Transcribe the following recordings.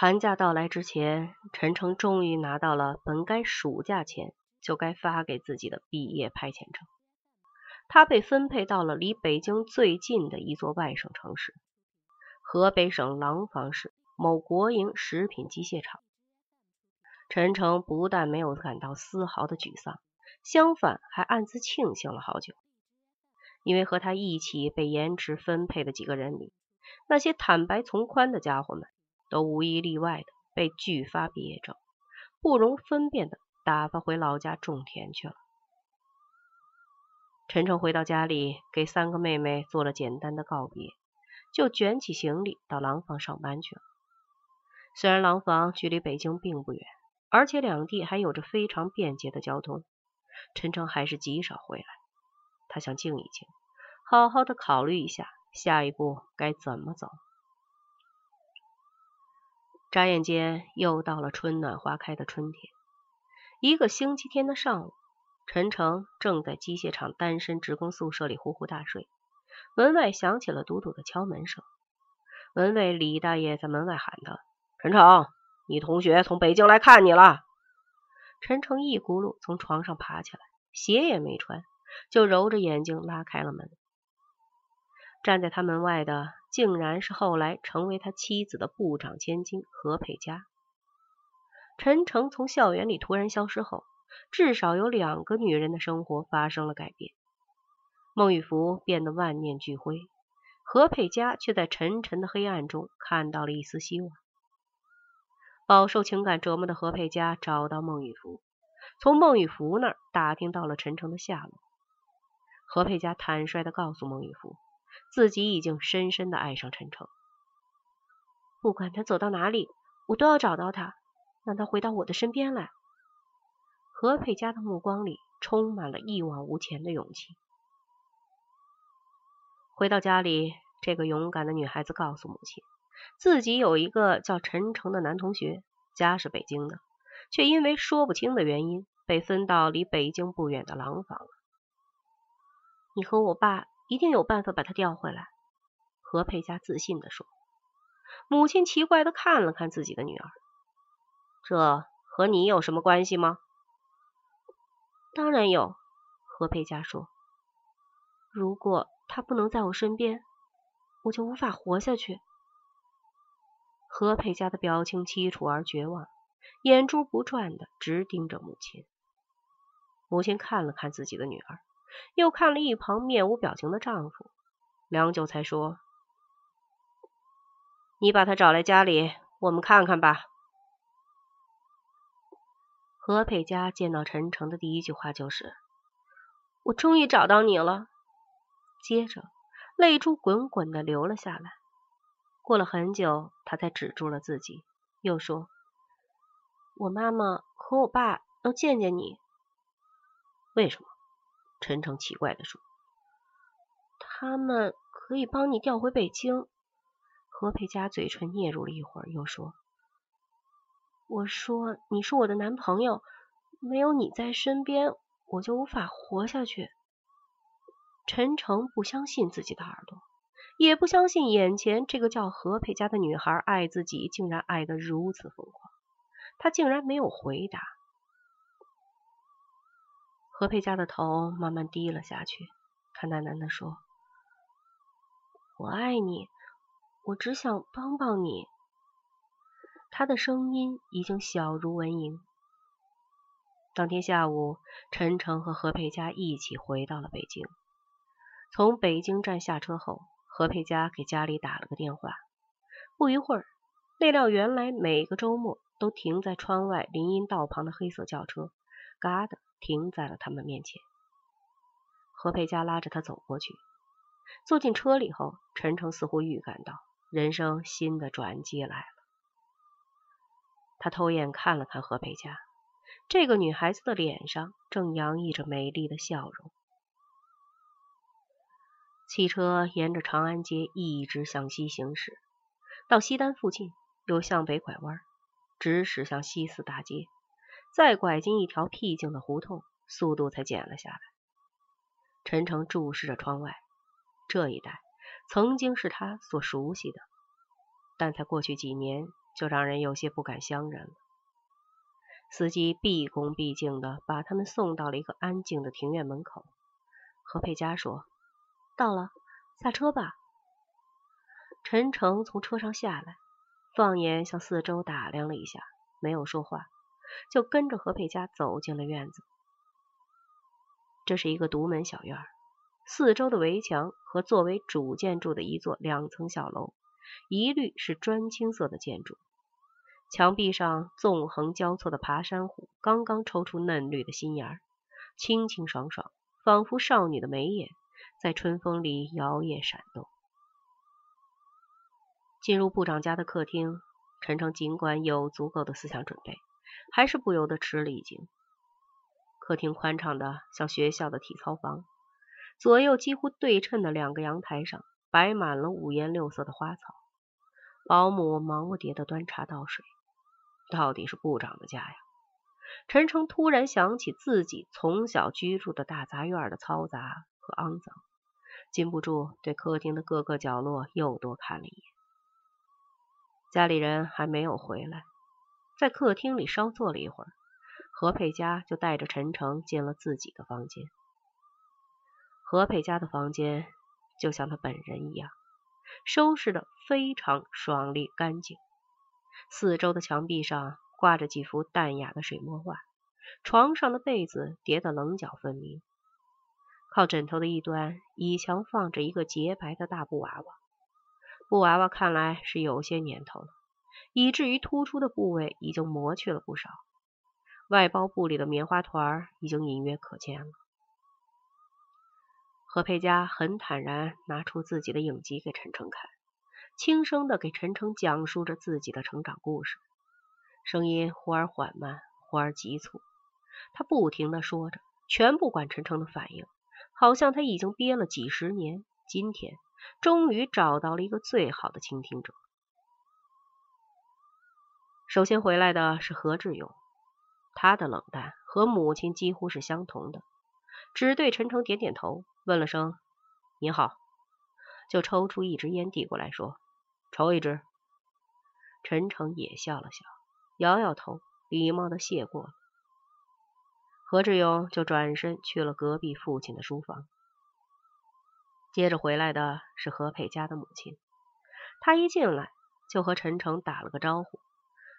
寒假到来之前，陈诚终于拿到了本该暑假前就该发给自己的毕业派遣证。他被分配到了离北京最近的一座外省城市——河北省廊坊市某国营食品机械厂。陈诚不但没有感到丝毫的沮丧，相反还暗自庆幸了好久，因为和他一起被延迟分配的几个人里，那些坦白从宽的家伙们。都无一例外的被拒发毕业证，不容分辨的打发回老家种田去了。陈诚回到家里，给三个妹妹做了简单的告别，就卷起行李到廊坊上班去了。虽然廊坊距离北京并不远，而且两地还有着非常便捷的交通，陈诚还是极少回来。他想静一静，好好的考虑一下下一步该怎么走。眨眼间，又到了春暖花开的春天。一个星期天的上午，陈诚正在机械厂单身职工宿舍里呼呼大睡，门外响起了笃笃的敲门声。门卫李大爷在门外喊道：“陈诚，你同学从北京来看你了。”陈诚一骨碌从床上爬起来，鞋也没穿，就揉着眼睛拉开了门。站在他门外的。竟然是后来成为他妻子的部长千金何佩佳。陈诚从校园里突然消失后，至少有两个女人的生活发生了改变。孟玉福变得万念俱灰，何佩佳却在沉沉的黑暗中看到了一丝希望。饱受情感折磨的何佩佳找到孟玉福，从孟玉福那儿打听到了陈诚的下落。何佩佳坦率地告诉孟玉福。自己已经深深的爱上陈诚，不管他走到哪里，我都要找到他，让他回到我的身边来。何佩佳的目光里充满了一往无前的勇气。回到家里，这个勇敢的女孩子告诉母亲，自己有一个叫陈诚的男同学，家是北京的，却因为说不清的原因被分到离北京不远的廊坊。你和我爸。一定有办法把他调回来。”何佩佳自信地说。母亲奇怪的看了看自己的女儿：“这和你有什么关系吗？”“当然有。”何佩佳说。“如果他不能在我身边，我就无法活下去。”何佩佳的表情凄楚而绝望，眼珠不转的直盯着母亲。母亲看了看自己的女儿。又看了一旁面无表情的丈夫，良久才说：“你把他找来家里，我们看看吧。”何佩佳见到陈诚的第一句话就是：“我终于找到你了。”接着泪珠滚滚的流了下来。过了很久，他才止住了自己，又说：“我妈妈和我爸要见见你。”为什么？陈诚奇怪的说：“他们可以帮你调回北京。”何佩佳嘴唇嗫嚅了一会儿，又说：“我说你是我的男朋友，没有你在身边，我就无法活下去。”陈诚不相信自己的耳朵，也不相信眼前这个叫何佩佳的女孩爱自己，竟然爱得如此疯狂。他竟然没有回答。何佩佳的头慢慢低了下去，他喃喃地说：“我爱你，我只想帮帮你。”他的声音已经小如蚊蝇。当天下午，陈诚和何佩佳一起回到了北京。从北京站下车后，何佩佳给家里打了个电话。不一会儿，那辆原来每个周末都停在窗外林荫道旁的黑色轿车，嘎的。停在了他们面前。何佩佳拉着他走过去，坐进车里后，陈诚似乎预感到人生新的转机来了。他偷眼看了看何佩佳，这个女孩子的脸上正洋溢着美丽的笑容。汽车沿着长安街一直向西行驶，到西单附近又向北拐弯，直驶向西四大街。再拐进一条僻静的胡同，速度才减了下来。陈诚注视着窗外，这一带曾经是他所熟悉的，但在过去几年就让人有些不敢相认了。司机毕恭毕敬地把他们送到了一个安静的庭院门口。何佩佳说：“到了，下车吧。”陈诚从车上下来，放眼向四周打量了一下，没有说话，就跟着何佩佳走进了院子。这是一个独门小院，四周的围墙和作为主建筑的一座两层小楼，一律是砖青色的建筑。墙壁上纵横交错的爬山虎刚刚抽出嫩绿的新芽，清清爽爽，仿佛少女的眉眼在春风里摇曳闪动。进入部长家的客厅，陈诚尽管有足够的思想准备，还是不由得吃了一惊。客厅宽敞的像学校的体操房，左右几乎对称的两个阳台上摆满了五颜六色的花草，保姆忙不迭的端茶倒水。到底是部长的家呀！陈诚突然想起自己从小居住的大杂院的嘈杂和肮脏，禁不住对客厅的各个角落又多看了一眼。家里人还没有回来，在客厅里稍坐了一会儿，何佩佳就带着陈诚进了自己的房间。何佩佳的房间就像他本人一样，收拾的非常爽利干净。四周的墙壁上挂着几幅淡雅的水墨画，床上的被子叠得棱角分明。靠枕头的一端，倚墙放着一个洁白的大布娃娃。布娃娃看来是有些年头了，以至于突出的部位已经磨去了不少，外包布里的棉花团儿已经隐约可见了。何佩佳很坦然拿出自己的影集给陈诚看。轻声的给陈诚讲述着自己的成长故事，声音忽而缓慢，忽而急促。他不停的说着，全不管陈诚的反应，好像他已经憋了几十年，今天终于找到了一个最好的倾听者。首先回来的是何志勇，他的冷淡和母亲几乎是相同的，只对陈诚点点头，问了声“你好”，就抽出一支烟递过来说。抽一支。陈诚也笑了笑，摇摇头，礼貌的谢过了。何志勇就转身去了隔壁父亲的书房。接着回来的是何佩佳的母亲，她一进来就和陈诚打了个招呼，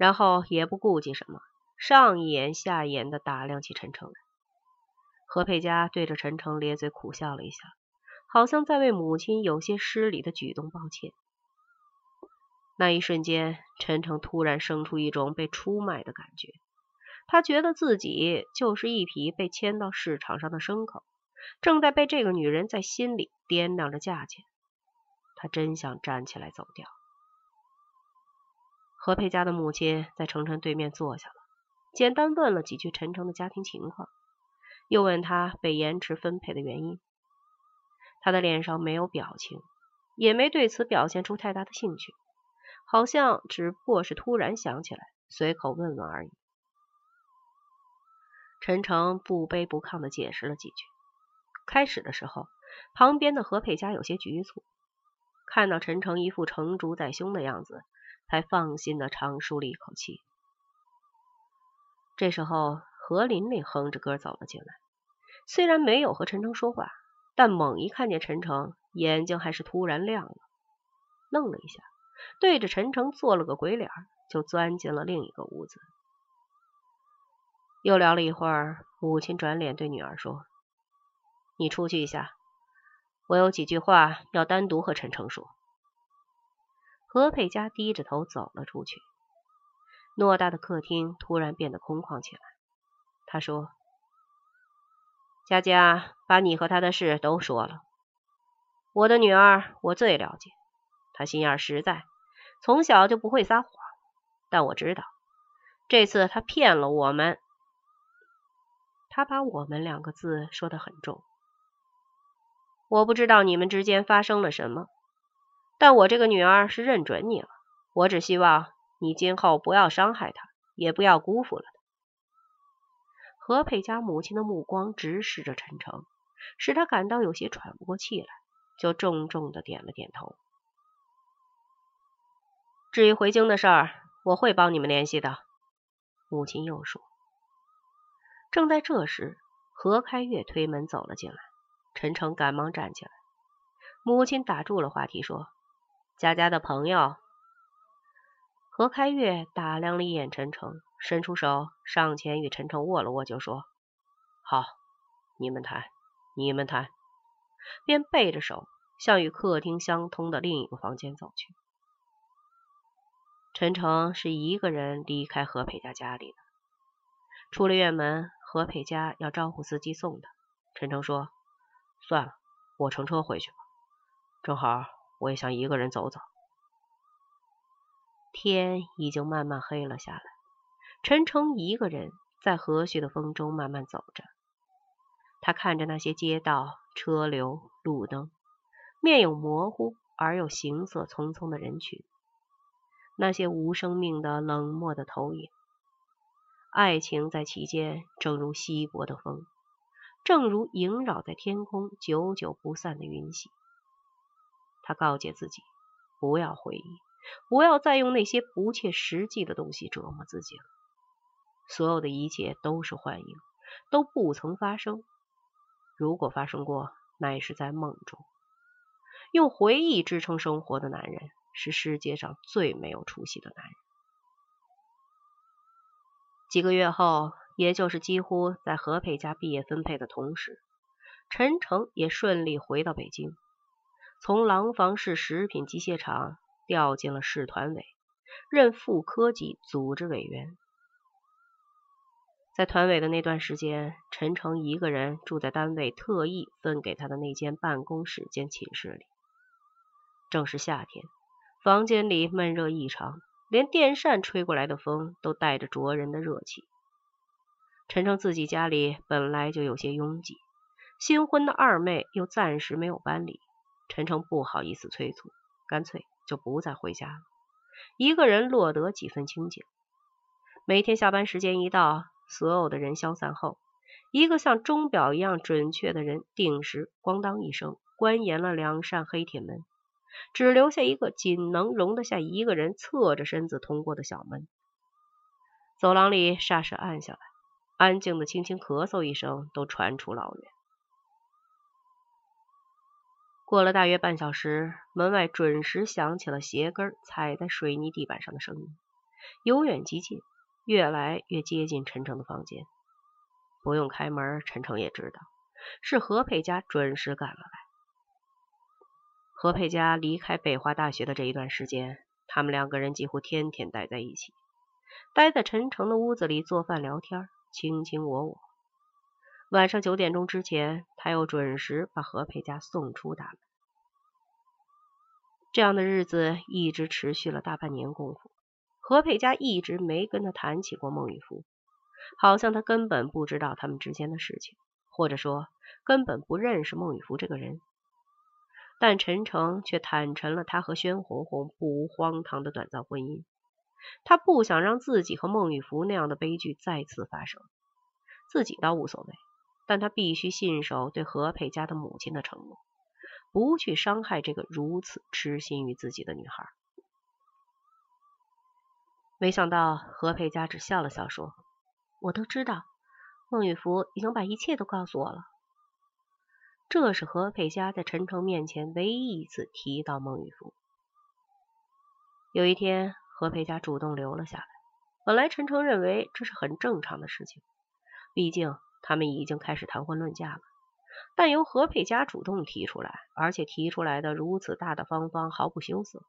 然后也不顾忌什么，上一眼下一眼的打量起陈诚来。何佩佳对着陈诚咧嘴苦笑了一下，好像在为母亲有些失礼的举动抱歉。那一瞬间，陈诚突然生出一种被出卖的感觉。他觉得自己就是一匹被牵到市场上的牲口，正在被这个女人在心里掂量着价钱。他真想站起来走掉。何佩佳的母亲在程程对面坐下了，简单问了几句陈诚的家庭情况，又问他被延迟分配的原因。他的脸上没有表情，也没对此表现出太大的兴趣。好像只不过是突然想起来，随口问问而已。陈诚不卑不亢的解释了几句。开始的时候，旁边的何佩佳有些局促，看到陈诚一副成竹在胸的样子，才放心的长舒了一口气。这时候，何琳琳哼着歌走了进来，虽然没有和陈诚说话，但猛一看见陈诚，眼睛还是突然亮了，愣了一下。对着陈诚做了个鬼脸，就钻进了另一个屋子。又聊了一会儿，母亲转脸对女儿说：“你出去一下，我有几句话要单独和陈诚说。”何佩佳低着头走了出去。偌大的客厅突然变得空旷起来。他说：“佳佳把你和他的事都说了。我的女儿，我最了解，她心眼实在。”从小就不会撒谎，但我知道这次他骗了我们。他把我们两个字说的很重。我不知道你们之间发生了什么，但我这个女儿是认准你了。我只希望你今后不要伤害她，也不要辜负了她。何佩佳母亲的目光直视着陈诚，使他感到有些喘不过气来，就重重的点了点头。至于回京的事儿，我会帮你们联系的。母亲又说。正在这时，何开月推门走了进来，陈诚赶忙站起来。母亲打住了话题，说：“佳佳的朋友。”何开月打量了一眼陈诚，伸出手上前与陈诚握了握，就说：“好，你们谈，你们谈。”便背着手向与客厅相通的另一个房间走去。陈诚是一个人离开何佩家家里的，出了院门。何佩佳要招呼司机送他，陈诚说：“算了，我乘车回去吧。正好我也想一个人走走。”天已经慢慢黑了下来，陈诚一个人在和煦的风中慢慢走着。他看着那些街道、车流、路灯，面有模糊而又行色匆匆的人群，那些无生命的冷漠的投影。爱情在其间，正如稀薄的风，正如萦绕在天空久久不散的云系。他告诫自己，不要回忆，不要再用那些不切实际的东西折磨自己了。所有的一切都是幻影，都不曾发生。如果发生过，那也是在梦中。用回忆支撑生活的男人，是世界上最没有出息的男人。几个月后，也就是几乎在何佩家毕业分配的同时，陈诚也顺利回到北京，从廊坊市食品机械厂调进了市团委，任副科级组织委员。在团委的那段时间，陈诚一个人住在单位特意分给他的那间办公室兼寝室里。正是夏天，房间里闷热异常。连电扇吹过来的风都带着灼人的热气。陈诚自己家里本来就有些拥挤，新婚的二妹又暂时没有搬离，陈诚不好意思催促，干脆就不再回家了，一个人落得几分清静。每天下班时间一到，所有的人消散后，一个像钟表一样准确的人定时咣当一声关严了两扇黑铁门。只留下一个仅能容得下一个人侧着身子通过的小门。走廊里霎时暗下来，安静的轻轻咳嗽一声都传出老远。过了大约半小时，门外准时响起了鞋跟踩在水泥地板上的声音，由远及近，越来越接近陈诚的房间。不用开门，陈诚也知道是何佩佳准时赶了来。何佩佳离开北华大学的这一段时间，他们两个人几乎天天待在一起，待在陈诚的屋子里做饭聊天，卿卿我我。晚上九点钟之前，他又准时把何佩佳送出大门。这样的日子一直持续了大半年功夫。何佩佳一直没跟他谈起过孟玉福，好像他根本不知道他们之间的事情，或者说根本不认识孟玉福这个人。但陈诚却坦陈了他和宣红红不无荒唐的短暂婚姻。他不想让自己和孟玉福那样的悲剧再次发生。自己倒无所谓，但他必须信守对何佩佳的母亲的承诺，不去伤害这个如此痴心于自己的女孩。没想到何佩佳只笑了笑，说：“我都知道，孟玉福已经把一切都告诉我了。”这是何佩佳在陈诚面前唯一一次提到孟玉福。有一天，何佩佳主动留了下来。本来陈诚认为这是很正常的事情，毕竟他们已经开始谈婚论嫁了。但由何佩佳主动提出来，而且提出来的如此大大方方、毫不羞涩，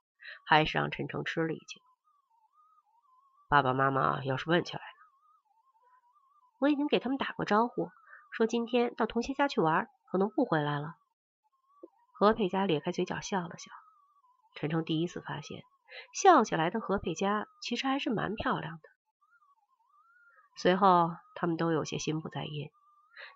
还是让陈诚吃了一惊。爸爸妈妈要是问起来呢？我已经给他们打过招呼，说今天到同学家去玩。可能不回来了。何佩佳咧开嘴角笑了笑。陈诚第一次发现，笑起来的何佩佳其实还是蛮漂亮的。随后，他们都有些心不在焉，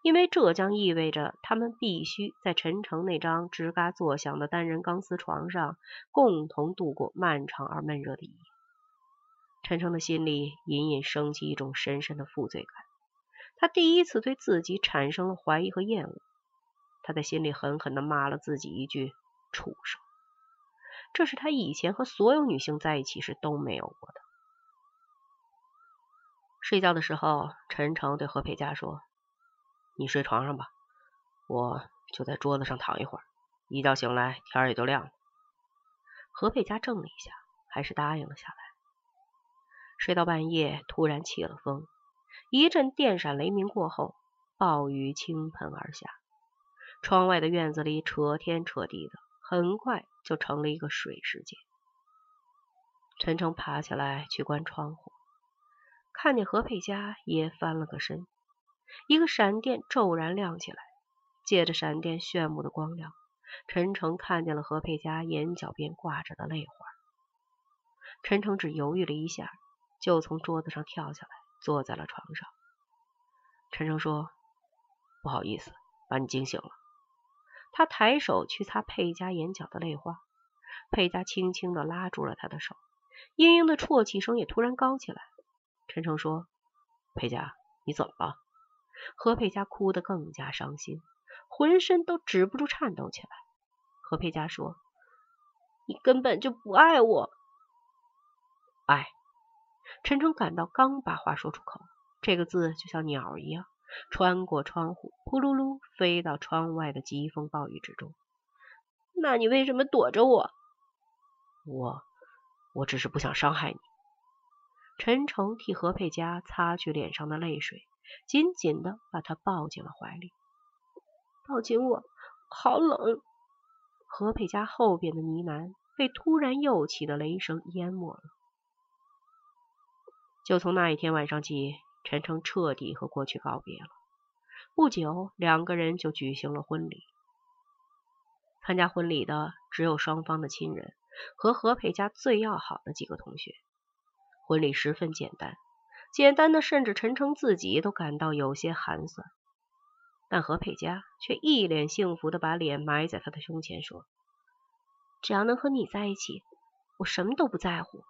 因为这将意味着他们必须在陈诚那张吱嘎作响的单人钢丝床上共同度过漫长而闷热的一夜。陈诚的心里隐隐升起一种深深的负罪感，他第一次对自己产生了怀疑和厌恶。他在心里狠狠地骂了自己一句“畜生”，这是他以前和所有女性在一起时都没有过的。睡觉的时候，陈诚对何佩佳说：“你睡床上吧，我就在桌子上躺一会儿。一觉醒来，天也就亮了。”何佩佳怔了一下，还是答应了下来。睡到半夜，突然起了风，一阵电闪雷鸣过后，暴雨倾盆而下。窗外的院子里扯天扯地的，很快就成了一个水世界。陈诚爬起来去关窗户。看见何佩佳也翻了个身，一个闪电骤然亮起来，借着闪电炫目的光亮，陈诚看见了何佩佳眼角边挂着的泪花。陈诚只犹豫了一下，就从桌子上跳下来，坐在了床上。陈诚说：“不好意思，把你惊醒了。”他抬手去擦佩佳眼角的泪花，佩佳轻轻的拉住了他的手，嘤嘤的啜泣声也突然高起来。陈诚说：“佩佳，你怎么了？”何佩佳哭得更加伤心，浑身都止不住颤抖起来。何佩佳说：“你根本就不爱我。”爱。陈诚感到刚把话说出口，这个字就像鸟一样，穿过窗户，扑噜噜飞到窗外的疾风暴雨之中。那你为什么躲着我？我，我只是不想伤害你。陈诚替何佩佳擦去脸上的泪水，紧紧的把她抱进了怀里。抱紧我，好冷！何佩佳后边的呢喃被突然又起的雷声淹没了。就从那一天晚上起，陈诚彻底和过去告别了。不久，两个人就举行了婚礼。参加婚礼的只有双方的亲人和何佩佳最要好的几个同学。婚礼十分简单，简单的甚至陈诚自己都感到有些寒酸。但何佩佳却一脸幸福的把脸埋在他的胸前，说：“只要能和你在一起，我什么都不在乎。”